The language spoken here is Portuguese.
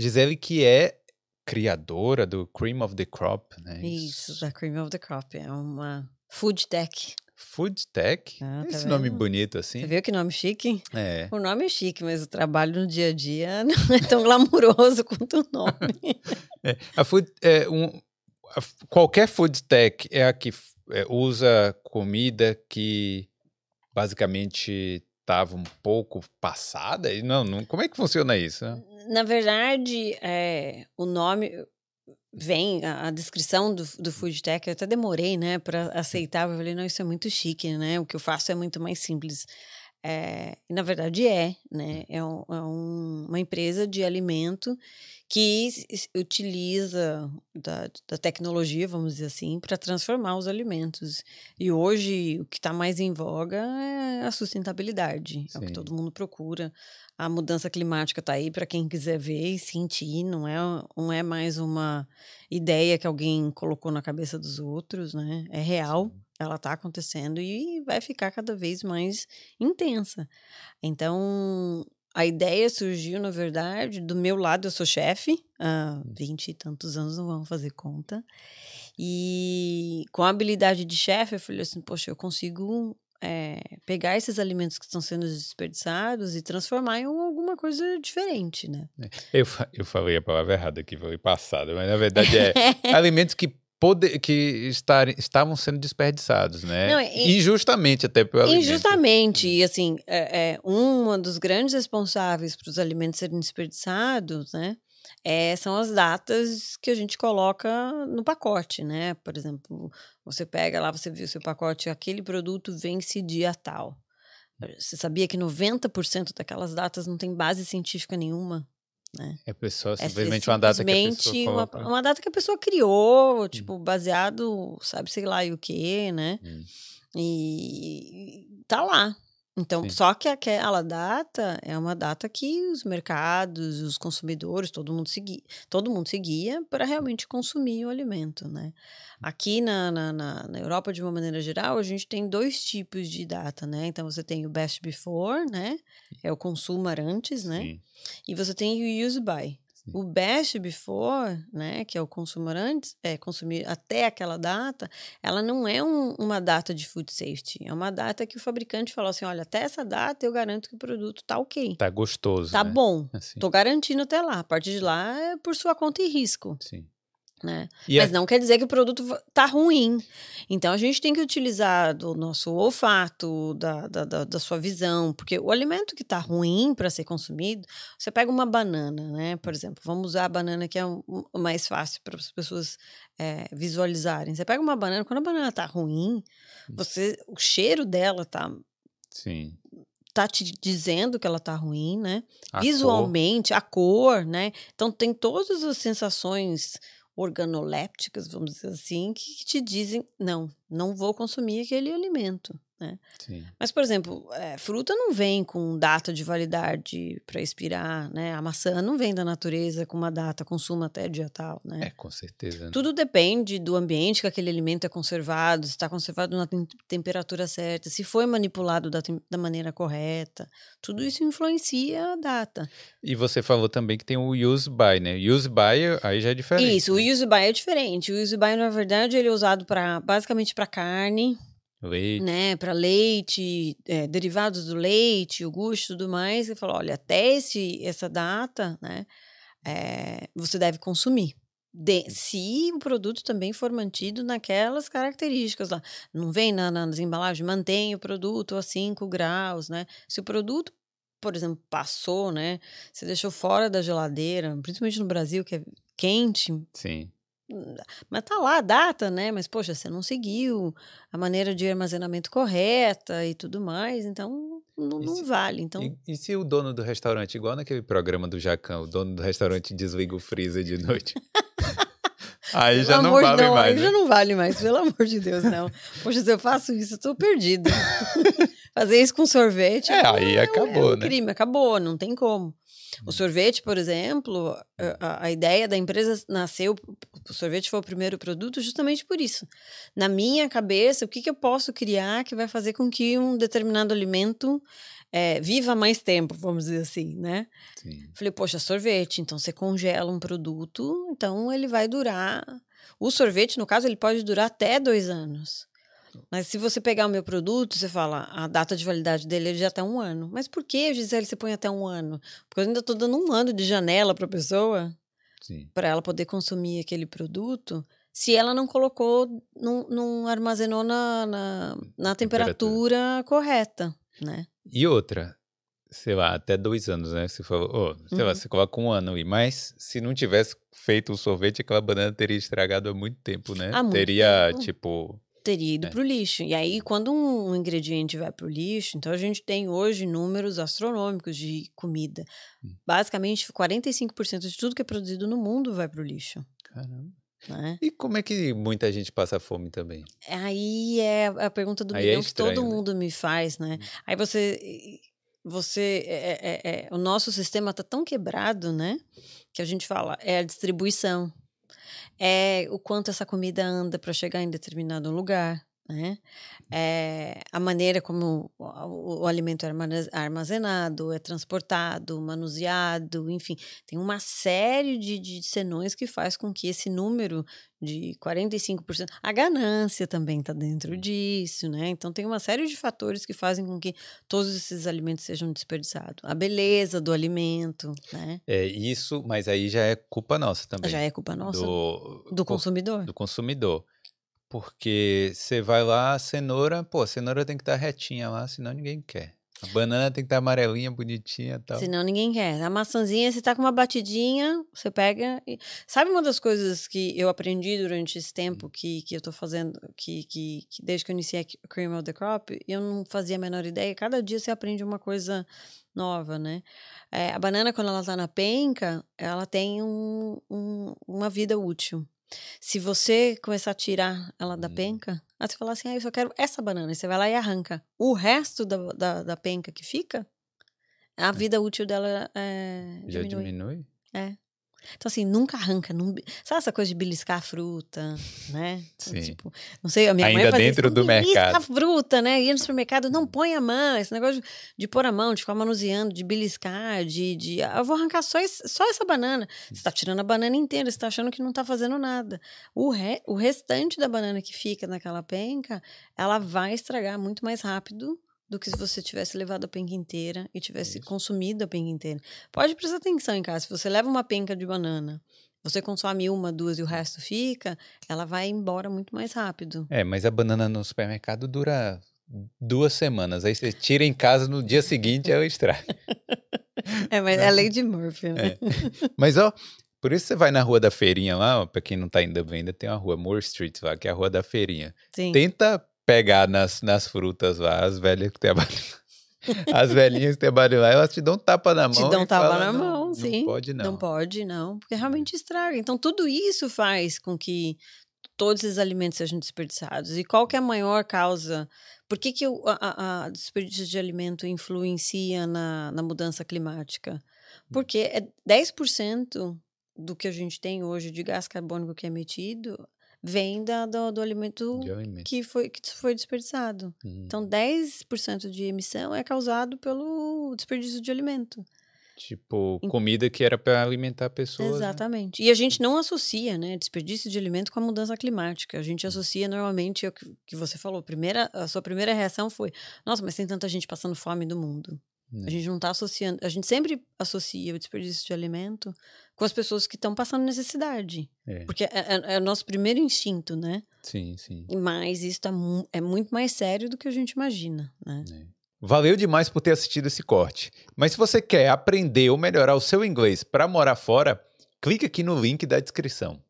Gisele que é criadora do Cream of the Crop, né? Isso, da Cream of the Crop. É uma food tech. Food Tech? Ah, tá Esse nome bonito assim? Você viu que nome chique? É. O nome é chique, mas o trabalho no dia a dia não é tão glamuroso quanto o nome. É, a food, é, um, a qualquer food tech é a que é, usa comida que basicamente estava um pouco passada? Não, não, como é que funciona isso? Na verdade, é, o nome vem, a, a descrição do, do food tech, eu até demorei, né, para aceitar. Eu falei, não, isso é muito chique, né? O que eu faço é muito mais simples. É, na verdade é, né? É, um- é um- uma empresa de alimento que utiliza da, da tecnologia, vamos dizer assim, para transformar os alimentos. E hoje o que está mais em voga é a sustentabilidade, é o que Sim. todo mundo procura. A mudança climática está aí para quem quiser ver e sentir, não é, não é mais uma ideia que alguém colocou na cabeça dos outros, né? É real, ela está acontecendo e vai ficar cada vez mais intensa. Então, a ideia surgiu, na verdade, do meu lado, eu sou chefe, há 20 e tantos anos, não vamos fazer conta. E com a habilidade de chefe, eu falei assim: poxa, eu consigo é, pegar esses alimentos que estão sendo desperdiçados e transformar em alguma coisa diferente, né? Eu, fa- eu falei a palavra errada aqui, falei passada, mas na verdade é alimentos que, pode, que estar, estavam sendo desperdiçados, né? Não, e- Injustamente até pelo alimento. Injustamente, e assim, é, é, um dos grandes responsáveis para os alimentos serem desperdiçados, né, é, são as datas que a gente coloca no pacote, né? Por exemplo, você pega lá, você viu seu pacote, aquele produto vence dia tal. Você sabia que 90% daquelas datas não tem base científica nenhuma? É pessoa, É simplesmente uma data que a pessoa uma, coloca. uma data que a pessoa criou, tipo, baseado, sabe, sei lá, e o quê, né? Hum. E tá lá. Então, Sim. só que aquela data é uma data que os mercados, os consumidores, todo mundo seguia, todo mundo seguia para realmente consumir o alimento, né? Aqui na, na, na, Europa, de uma maneira geral, a gente tem dois tipos de data, né? Então, você tem o best before, né? É o consumar antes, né? Sim. E você tem o use by. Sim. O best before, né, que é o consumir antes, é consumir até aquela data, ela não é um- uma data de food safety, é uma data que o fabricante falou assim, olha, até essa data eu garanto que o produto tá ok, Tá gostoso. tá né? bom, Assim, tô garantindo até lá. A partir de lá é por sua conta e risco, sim. Né? Mas a- não quer dizer que o produto tá ruim. Então a gente tem que utilizar do nosso olfato, da, da, da, da sua visão, porque o alimento que tá ruim para ser consumido, você pega uma banana, né? Por exemplo, vamos usar a banana que é o mais fácil para as pessoas é, visualizarem. Você pega uma banana, quando a banana tá ruim, você, o cheiro dela tá, Sim. tá te dizendo que ela tá ruim, né? A visualmente, a cor, né? Então tem todas as sensações organolépticas, vamos dizer assim, que te dizem, não, não vou consumir aquele alimento, né? Sim. Mas, por exemplo, é, fruta não vem com data de validade para expirar, né? A maçã não vem da natureza com uma data, consuma até dia tal, né? É, com certeza. né? Tudo depende do ambiente que aquele alimento é conservado, se está conservado na tem- temperatura certa, se foi manipulado da, da maneira correta. Tudo isso influencia a data. E você falou também que tem o use by, né? Use by aí já é diferente. Isso, o né? use by é diferente. O use by, na verdade, ele é usado para basicamente para carne, Leite. né, para leite, é, derivados do leite, iogurte, e tudo mais. Você fala, olha, até esse, essa data, né, é, você deve consumir. De- se o produto também for mantido naquelas características lá. Não vem na- na- nas embalagens, mantém o produto a 5 graus, né? Se o produto, por exemplo, passou, né? Você deixou fora da geladeira, principalmente no Brasil, que é quente, Sim. Mas tá lá a data, né? Mas, poxa, você não seguiu a maneira de armazenamento correta e tudo mais, então não, não se- vale. Então, E, e se o dono do restaurante, igual naquele programa do Jacão, o dono do restaurante desliga o freezer de noite? aí já não vale Deus, mais. aí né? já não vale mais, pelo amor de Deus, não. Poxa, se eu faço isso, eu tô perdido. Fazer isso com sorvete É, aí um- acabou, é um né? crime, acabou, não tem como. O sorvete, por exemplo, a, a, ideia da empresa nasceu, o sorvete foi o primeiro produto justamente por isso. Na minha cabeça, o que, que eu posso criar que vai fazer com que um determinado alimento é, viva mais tempo, vamos dizer assim, né? Sim. Falei, poxa, sorvete, então você congela um produto, então ele vai durar. O sorvete, no caso, ele pode durar até dois anos. Mas se você pegar o meu produto, você fala, a data de validade dele é de até um ano. Mas por que, Gisele, você põe até um ano? Porque eu ainda estou dando um ano de janela para a pessoa, para ela poder consumir aquele produto, se ela não colocou, não, não armazenou na, na, na temperatura, temperatura correta, né? E outra, sei lá, até dois anos, né? Você falou, oh, sei uhum. lá, você coloca um ano aí. Mas se não tivesse feito o sorvete, aquela banana teria estragado há muito tempo, né? Há muito teria, tempo. tipo. Teria ido é. para o lixo. E aí, quando um ingrediente vai para o lixo, então a gente tem hoje números astronômicos de comida. Hum. Basicamente, 45% de tudo que é produzido no mundo vai para o lixo. Caramba. Né? E como é que muita gente passa fome também? Aí é a pergunta do Aí é milhão é estranho, que todo né? mundo me faz, né? Hum. Aí você, você, é, é, é, o nosso sistema está tão quebrado, né? Que a gente fala é a distribuição, é o quanto essa comida anda para chegar em determinado lugar, né? É, a maneira como o, o, alimento é armazenado, é transportado, manuseado, enfim, tem uma série de, de senões que faz com que esse número de 45%, a ganância também está dentro disso, né? Então tem uma série de fatores que fazem com que todos esses alimentos sejam desperdiçados. A beleza do alimento, né? É isso, mas aí já é culpa nossa também. Já é culpa nossa do, do consumidor. Do consumidor. Porque você vai lá, cenoura, pô, a cenoura tem que estar tá retinha lá, senão ninguém quer. A banana tem que estar tá amarelinha, bonitinha e tal. Senão ninguém quer. A maçãzinha, você tá com uma batidinha, você pega. E... Sabe uma das coisas que eu aprendi durante esse tempo hum. que, que eu tô fazendo, que, que, que desde que eu iniciei a Cream of the Crop, eu não fazia a menor ideia. Cada dia você aprende uma coisa nova, né? É, a banana, quando ela tá na penca, ela tem um, um, uma vida útil. Se você começar a tirar ela da hum. penca, aí você fala assim, ah, eu só quero essa banana, e você vai lá e arranca. O resto da, da, da penca que fica, a é. vida útil dela é, Já diminui. diminui? É. Então, assim, nunca arranca. Não... Sabe essa coisa de beliscar a fruta, né? Então, Sim. Tipo, não sei, a minha Ainda mãe fazia dentro do mercado. a fruta, né? Ir no supermercado, não põe a mão. Esse negócio de, de pôr a mão, de ficar manuseando, de beliscar, de... de ah, eu vou arrancar só, esse, só essa banana. Você tá tirando a banana inteira, você tá achando que não tá fazendo nada. O, re... o restante da banana que fica naquela penca, ela vai estragar muito mais rápido do que se você tivesse levado a penca inteira e tivesse Isso. consumido a penca inteira. Pode prestar atenção em casa. Se você leva uma penca de banana, você consome uma, duas e o resto fica, ela vai embora muito mais rápido. É, mas a banana no supermercado dura duas semanas. Aí você tira em casa no dia seguinte ela estraga. é, mas é a lei de Murphy, né? É. Mas, ó, por isso você vai na rua da feirinha lá, para quem não tá ainda vendo, tem uma rua Moore Street lá, que é a rua da feirinha. Sim. Tenta pegar nas, nas frutas lá, as velhas que trabalham. As velhinhas que trabalham lá, elas te dão tapa na mão. Te dão tapa fala, na mão, sim. Não pode, não. Não pode, não. Porque realmente estraga. Então, tudo isso faz com que todos esses alimentos sejam desperdiçados. E qual que é a maior causa? Por que, que o a, a desperdício de alimento influencia na, na mudança climática? Porque é 10% do que a gente tem hoje de gás carbônico que é emitido vem da, do, do alimento, que foi, que foi desperdiçado. Uhum. Então, 10% de emissão é causado pelo desperdício de alimento. Tipo, comida que era para alimentar pessoas. Né? Exatamente. Né? E a gente não associa, né, desperdício de alimento com a mudança climática. A gente associa normalmente o que você falou. Primeira, a sua primeira reação foi: nossa, mas tem tanta gente passando fome no mundo. A né. gente não está associando. A gente sempre associa o desperdício de alimento com as pessoas que estão passando necessidade. É. Porque é, é, é, o nosso primeiro instinto, né? Sim, sim. Mas isso tá mu é muito mais sério do que a gente imagina, né? É. Valeu demais por ter assistido esse corte. Mas se você quer aprender ou melhorar o seu inglês para morar fora, clique aqui no link da descrição.